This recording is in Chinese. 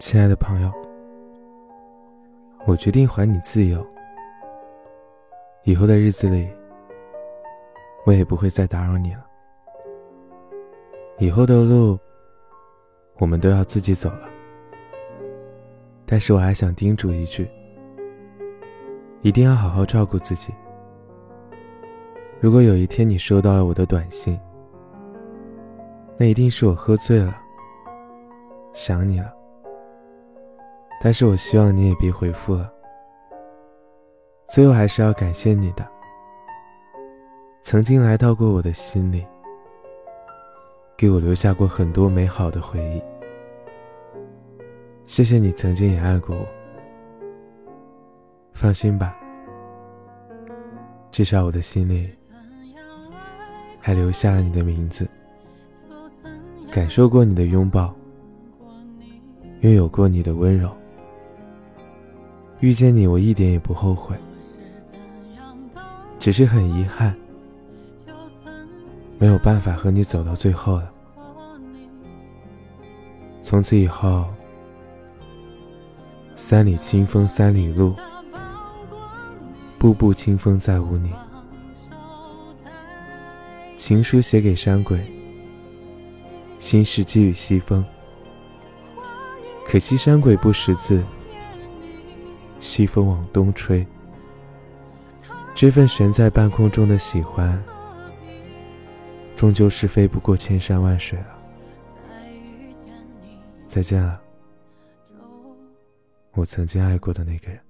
亲爱的朋友，我决定还你自由。以后的日子里，我也不会再打扰你了。以后的路，我们都要自己走了。但是我还想叮嘱一句：一定要好好照顾自己。如果有一天你收到了我的短信，那一定是我喝醉了，想你了。但是我希望你也别回复了。最后还是要感谢你的，曾经来到过我的心里，给我留下过很多美好的回忆。谢谢你曾经也爱过我。放心吧，至少我的心里还留下了你的名字。感受过你的拥抱，拥有过你的温柔，遇见你我一点也不后悔，只是很遗憾，没有办法和你走到最后了。从此以后，三里清风三里路，步步清风再无你。情书写给山鬼。心事寄予西风，可惜山鬼不识字，西风往东吹这份悬在半空中的喜欢终究是飞不过千山万水了。再见了我曾经爱过的那个人。